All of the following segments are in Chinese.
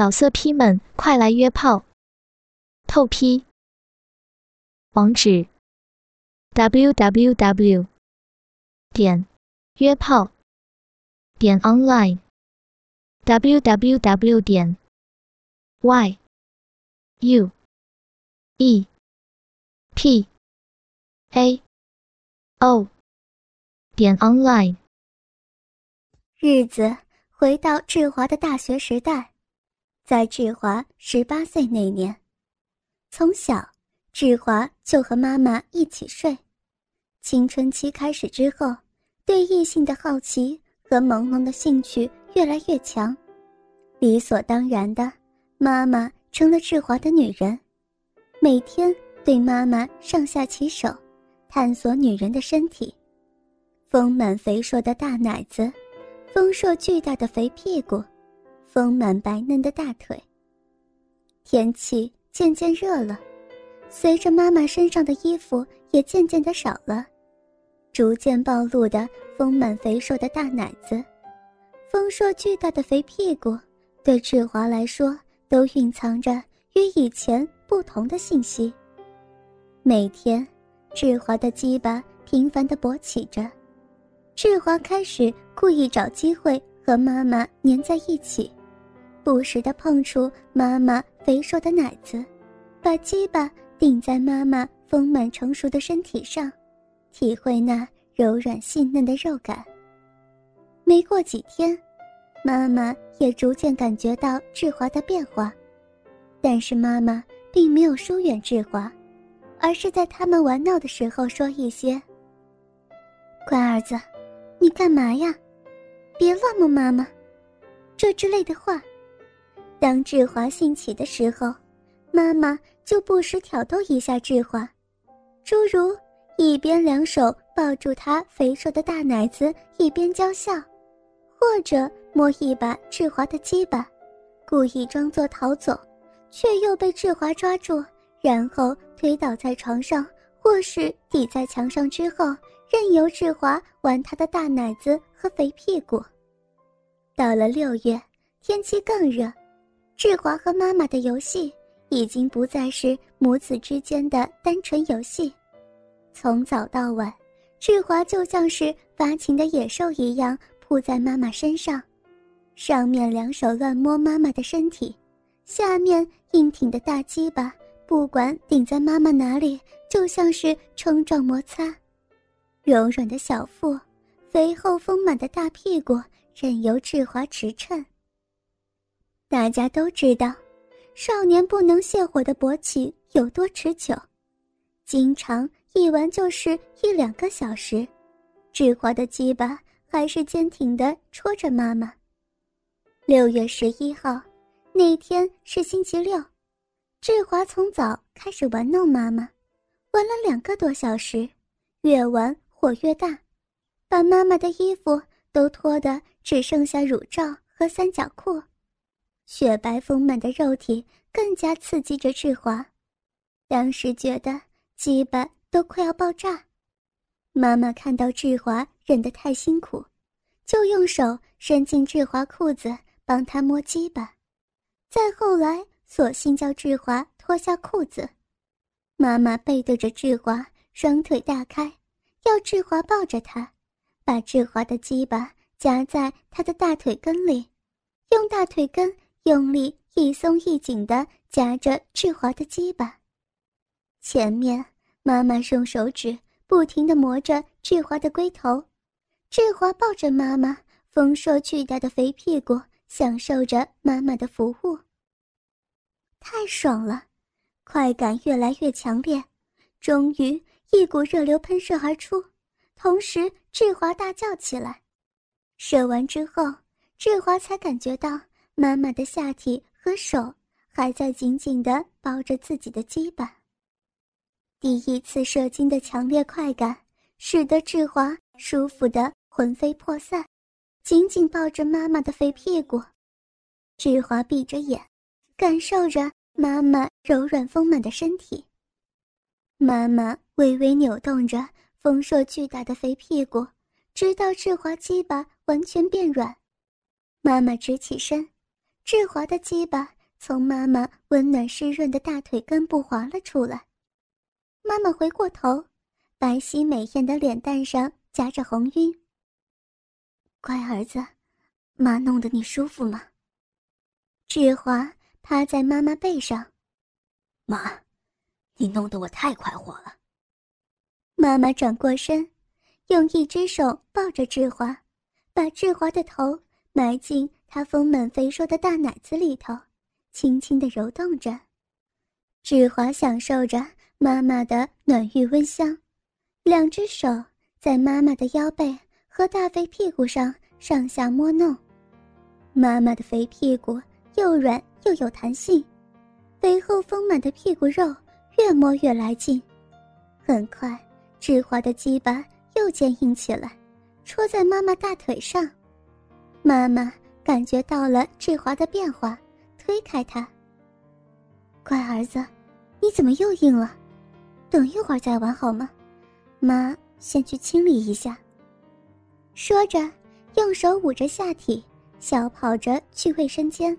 老色批们，快来约炮！透批。网址：w w w 点约炮点 online w w w 点 y u e p a o 点 online。日子回到志华的大学时代。在志华十八岁那年，从小志华就和妈妈一起睡。青春期开始之后，对异性的好奇和朦胧的兴趣越来越强，理所当然的，妈妈成了志华的女人，每天对妈妈上下其手，探索女人的身体，丰满肥硕的大奶子，丰硕巨大的肥屁股。丰满白嫩的大腿。天气渐渐热了，随着妈妈身上的衣服也渐渐的少了，逐渐暴露的丰满肥硕的大奶子，丰硕巨大的肥屁股，对志华来说都蕴藏着与以前不同的信息。每天，志华的鸡巴频繁的勃起着，志华开始故意找机会和妈妈粘在一起。不时地碰触妈妈肥硕的奶子，把鸡巴顶在妈妈丰满成熟的身体上，体会那柔软细嫩的肉感。没过几天，妈妈也逐渐感觉到志华的变化，但是妈妈并没有疏远志华，而是在他们玩闹的时候说一些：“乖儿子，你干嘛呀？别乱摸妈妈。”这之类的话。当志华兴起的时候，妈妈就不时挑逗一下志华，诸如一边两手抱住他肥硕的大奶子，一边娇笑，或者摸一把志华的鸡巴，故意装作逃走，却又被志华抓住，然后推倒在床上，或是抵在墙上之后，任由志华玩他的大奶子和肥屁股。到了六月，天气更热。志华和妈妈的游戏已经不再是母子之间的单纯游戏，从早到晚，志华就像是发情的野兽一样扑在妈妈身上，上面两手乱摸妈妈的身体，下面硬挺的大鸡巴不管顶在妈妈哪里，就像是冲撞摩擦，柔软的小腹，肥厚丰满的大屁股任由志华驰骋。大家都知道，少年不能泄火的勃起有多持久，经常一玩就是一两个小时。志华的鸡巴还是坚挺的戳着妈妈。六月十一号，那天是星期六，志华从早开始玩弄妈妈，玩了两个多小时，越玩火越大，把妈妈的衣服都脱得只剩下乳罩和三角裤。雪白丰满的肉体更加刺激着志华，当时觉得鸡巴都快要爆炸。妈妈看到志华忍得太辛苦，就用手伸进志华裤子帮他摸鸡巴。再后来，索性叫志华脱下裤子。妈妈背对着志华，双腿大开，要志华抱着她，把志华的鸡巴夹在他的大腿根里，用大腿根。用力一松一紧的夹着志华的鸡巴，前面妈妈用手指不停地磨着志华的龟头，志华抱着妈妈丰硕巨大的肥屁股，享受着妈妈的服务。太爽了，快感越来越强烈，终于一股热流喷射而出，同时志华大叫起来。射完之后，志华才感觉到。妈妈的下体和手还在紧紧地抱着自己的鸡巴。第一次射精的强烈快感，使得志华舒服的魂飞魄散，紧紧抱着妈妈的肥屁股。志华闭着眼，感受着妈妈柔软丰满的身体。妈妈微微扭动着丰硕巨大的肥屁股，直到志华鸡巴完全变软。妈妈直起身。志华的鸡巴从妈妈温暖湿润的大腿根部滑了出来。妈妈回过头，白皙美艳的脸蛋上夹着红晕。乖儿子，妈弄得你舒服吗？志华趴在妈妈背上，妈，你弄得我太快活了。妈妈转过身，用一只手抱着志华，把志华的头埋进他丰满肥硕的大奶子里头，轻轻的揉动着。志华享受着。妈妈的暖玉温香，两只手在妈妈的腰背和大肥屁股上上下摸弄。妈妈的肥屁股又软又有弹性，肥厚丰满的屁股肉越摸越来劲。很快，志华的鸡巴又坚硬起来，戳在妈妈大腿上。妈妈感觉到了志华的变化，推开他：“乖儿子，你怎么又硬了？”等一会儿再玩好吗？妈先去清理一下。说着，用手捂着下体，小跑着去卫生间。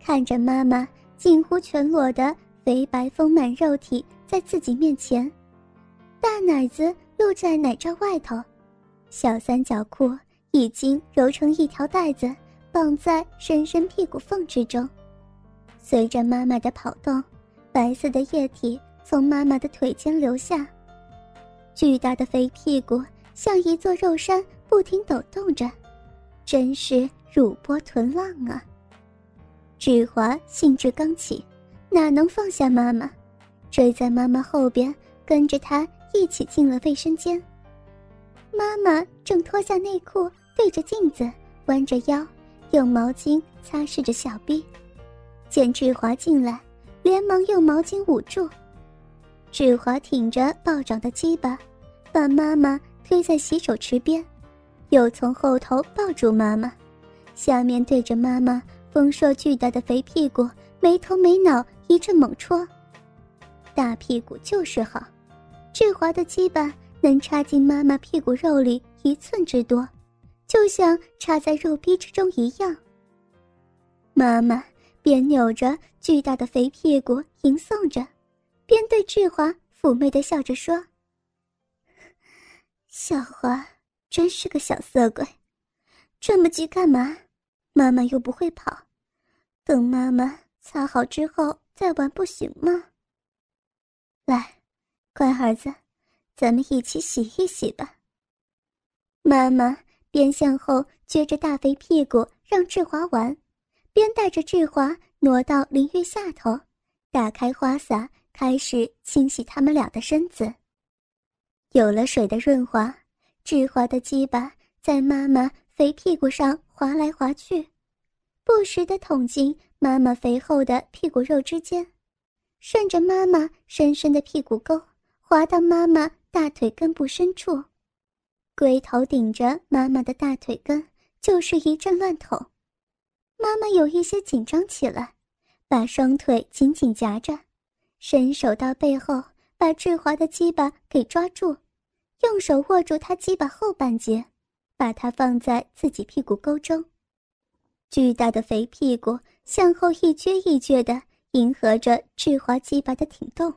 看着妈妈近乎全裸的肥白丰满肉体在自己面前，大奶子露在奶罩外头，小三角裤已经揉成一条带子，绑在深深屁股缝之中。随着妈妈的跑动，白色的液体。从妈妈的腿间流下，巨大的肥屁股像一座肉山，不停抖动着，真是乳波臀浪啊！志华兴致刚起，哪能放下妈妈，追在妈妈后边，跟着她一起进了卫生间。妈妈正脱下内裤，对着镜子弯着腰，用毛巾擦拭着小臂，见志华进来，连忙用毛巾捂住。志华挺着暴涨的鸡巴，把妈妈推在洗手池边，又从后头抱住妈妈，下面对着妈妈丰硕巨大的肥屁股，没头没脑一阵猛戳。大屁股就是好，志华的鸡巴能插进妈妈屁股肉里一寸之多，就像插在肉壁之中一样。妈妈边扭着巨大的肥屁股吟诵着。边对志华妩媚的笑着说：“小华真是个小色鬼，这么急干嘛？妈妈又不会跑，等妈妈擦好之后再玩不行吗？来，乖儿子，咱们一起洗一洗吧。”妈妈边向后撅着大肥屁股让志华玩，边带着志华挪到淋浴下头，打开花洒。开始清洗他们俩的身子。有了水的润滑，志华的鸡巴在妈妈肥屁股上滑来滑去，不时的捅进妈妈肥厚的屁股肉之间，顺着妈妈深深的屁股沟滑到妈妈大腿根部深处，龟头顶着妈妈的大腿根，就是一阵乱捅。妈妈有一些紧张起来，把双腿紧紧夹着。伸手到背后，把志华的鸡巴给抓住，用手握住他鸡巴后半截，把它放在自己屁股沟中。巨大的肥屁股向后一撅一撅的，迎合着志华鸡巴的挺动。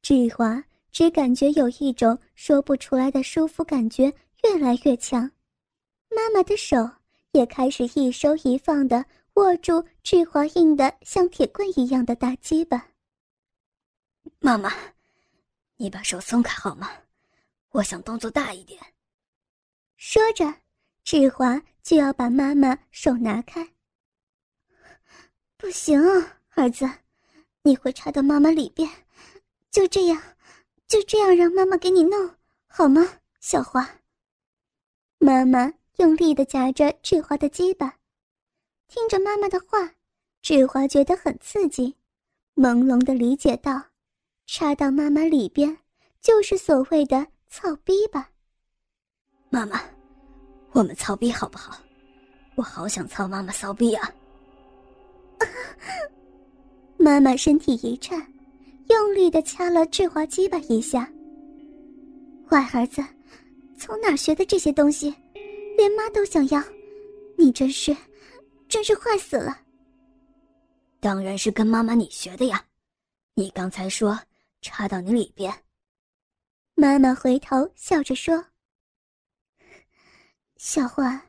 志华只感觉有一种说不出来的舒服感觉越来越强，妈妈的手也开始一收一放的握住志华硬的像铁棍一样的大鸡巴。妈妈，你把手松开好吗？我想动作大一点。说着，志华就要把妈妈手拿开。不行，儿子，你会插到妈妈里边。就这样，就这样让妈妈给你弄好吗，小华？妈妈用力的夹着志华的鸡巴，听着妈妈的话，志华觉得很刺激，朦胧的理解到。插到妈妈里边，就是所谓的操逼吧。妈妈，我们操逼好不好？我好想操妈妈骚逼啊！妈妈身体一颤，用力的掐了志华鸡巴一下。坏儿子，从哪学的这些东西？连妈都想要，你真是，真是坏死了。当然是跟妈妈你学的呀，你刚才说插到你里边。妈妈回头笑着说：“小花，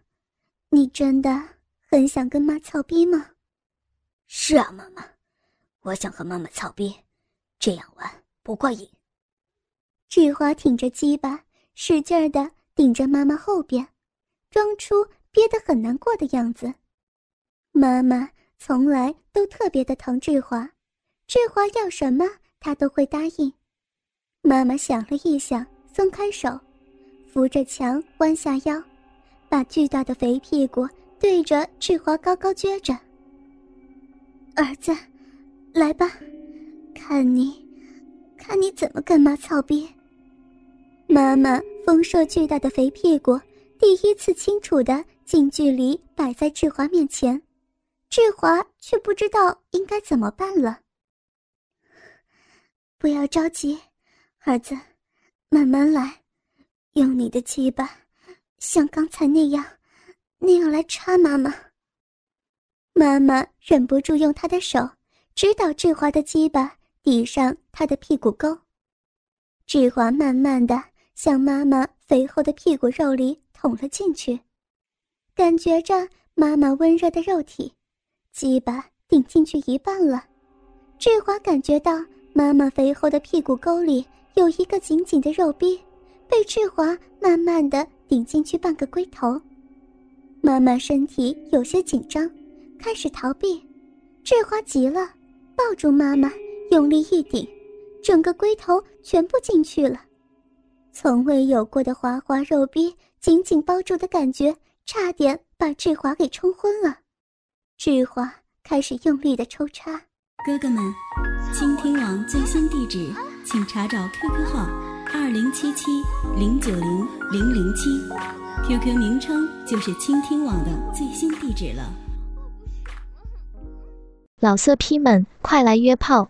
你真的很想跟妈操逼吗？”“是啊，妈妈，我想和妈妈操逼，这样玩不过瘾。”志华挺着鸡巴，使劲的顶着妈妈后边，装出憋得很难过的样子。妈妈从来都特别的疼志华，志华要什么他都会答应。妈妈想了一想，松开手，扶着墙弯下腰，把巨大的肥屁股对着志华高高撅着。儿子，来吧，看你，看你怎么跟妈操逼。妈妈丰硕巨大的肥屁股第一次清楚的近距离摆在志华面前，志华却不知道应该怎么办了。不要着急。儿子，慢慢来，用你的鸡巴，像刚才那样，那样来插妈妈。妈妈忍不住用她的手指导志华的鸡巴抵上他的屁股沟，志华慢慢的向妈妈肥厚的屁股肉里捅了进去，感觉着妈妈温热的肉体，鸡巴顶进去一半了。志华感觉到妈妈肥厚的屁股沟里。有一个紧紧的肉逼，被志华慢慢的顶进去半个龟头。妈妈身体有些紧张，开始逃避。志华急了，抱住妈妈，用力一顶，整个龟头全部进去了。从未有过的滑滑肉逼紧紧包住的感觉，差点把志华给冲昏了。志华开始用力的抽插。哥哥们，倾听网最新地址。请查找 QQ 号二零七七零九零零零七，QQ 名称就是倾听网的最新地址了。老色批们，快来约炮！